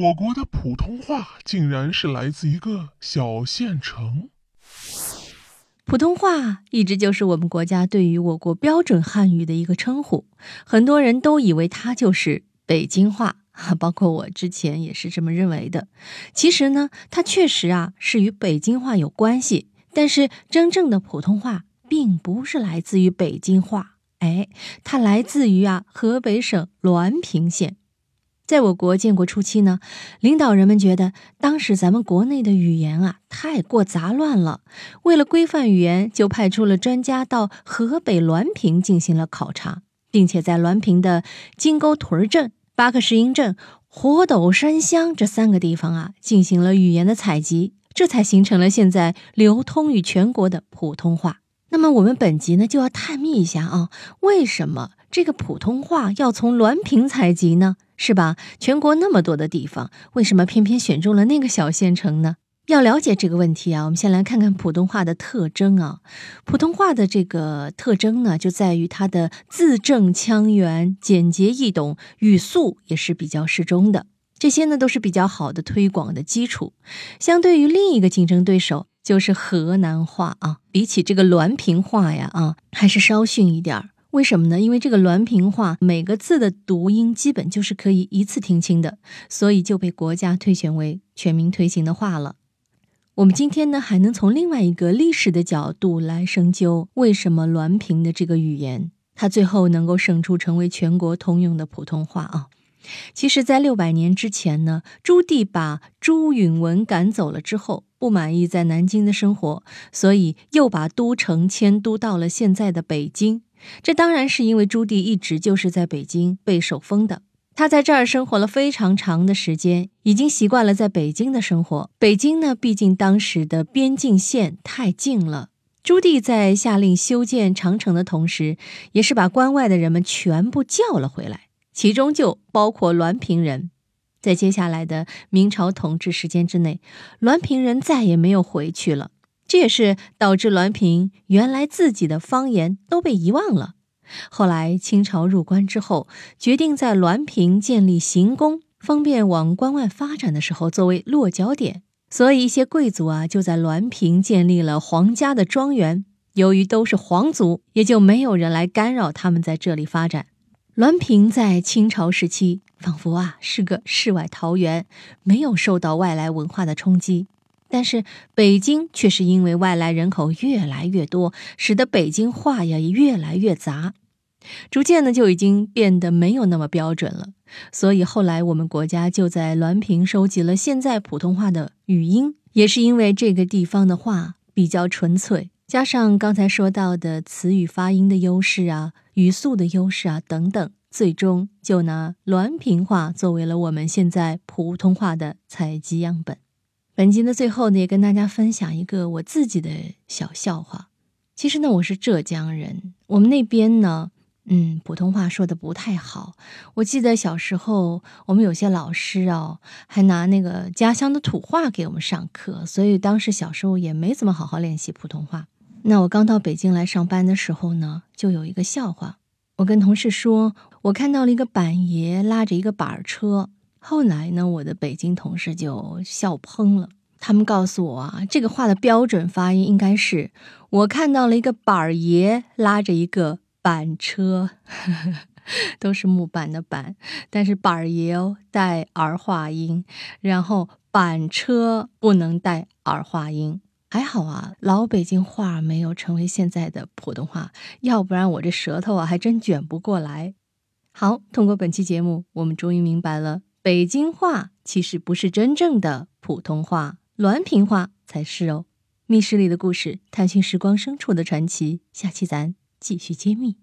我国的普通话竟然是来自一个小县城。普通话一直就是我们国家对于我国标准汉语的一个称呼，很多人都以为它就是北京话，包括我之前也是这么认为的。其实呢，它确实啊是与北京话有关系，但是真正的普通话并不是来自于北京话，哎，它来自于啊河北省滦平县。在我国建国初期呢，领导人们觉得当时咱们国内的语言啊太过杂乱了，为了规范语言，就派出了专家到河北滦平进行了考察，并且在滦平的金沟屯镇、八克石营镇、火斗山乡这三个地方啊进行了语言的采集，这才形成了现在流通于全国的普通话。那么我们本集呢就要探秘一下啊，为什么这个普通话要从滦平采集呢？是吧？全国那么多的地方，为什么偏偏选中了那个小县城呢？要了解这个问题啊，我们先来看看普通话的特征啊。普通话的这个特征呢，就在于它的字正腔圆、简洁易懂，语速也是比较适中的。这些呢，都是比较好的推广的基础。相对于另一个竞争对手，就是河南话啊，比起这个滦平话呀，啊，还是稍逊一点儿。为什么呢？因为这个滦平话每个字的读音基本就是可以一次听清的，所以就被国家推选为全民推行的话了。我们今天呢，还能从另外一个历史的角度来深究，为什么滦平的这个语言，它最后能够胜出成为全国通用的普通话啊？其实，在六百年之前呢，朱棣把朱允文赶走了之后，不满意在南京的生活，所以又把都城迁都到了现在的北京。这当然是因为朱棣一直就是在北京被受封的，他在这儿生活了非常长的时间，已经习惯了在北京的生活。北京呢，毕竟当时的边境线太近了。朱棣在下令修建长城的同时，也是把关外的人们全部叫了回来，其中就包括滦平人。在接下来的明朝统治时间之内，滦平人再也没有回去了。这也是导致滦平原来自己的方言都被遗忘了。后来清朝入关之后，决定在滦平建立行宫，方便往关外发展的时候作为落脚点。所以一些贵族啊就在滦平建立了皇家的庄园。由于都是皇族，也就没有人来干扰他们在这里发展。滦平在清朝时期仿佛啊是个世外桃源，没有受到外来文化的冲击。但是北京却是因为外来人口越来越多，使得北京话呀也越来越杂，逐渐呢就已经变得没有那么标准了。所以后来我们国家就在滦平收集了现在普通话的语音，也是因为这个地方的话比较纯粹，加上刚才说到的词语发音的优势啊、语速的优势啊等等，最终就拿滦平话作为了我们现在普通话的采集样本。本集的最后呢，也跟大家分享一个我自己的小笑话。其实呢，我是浙江人，我们那边呢，嗯，普通话说的不太好。我记得小时候，我们有些老师哦，还拿那个家乡的土话给我们上课，所以当时小时候也没怎么好好练习普通话。那我刚到北京来上班的时候呢，就有一个笑话，我跟同事说，我看到了一个板爷拉着一个板车。后来呢，我的北京同事就笑喷了。他们告诉我啊，这个话的标准发音应该是：我看到了一个板儿爷拉着一个板车，都是木板的板，但是板儿爷哦带儿化音，然后板车不能带儿化音。还好啊，老北京话没有成为现在的普通话，要不然我这舌头啊还真卷不过来。好，通过本期节目，我们终于明白了。北京话其实不是真正的普通话，滦平话才是哦。密室里的故事，探寻时光深处的传奇，下期咱继续揭秘。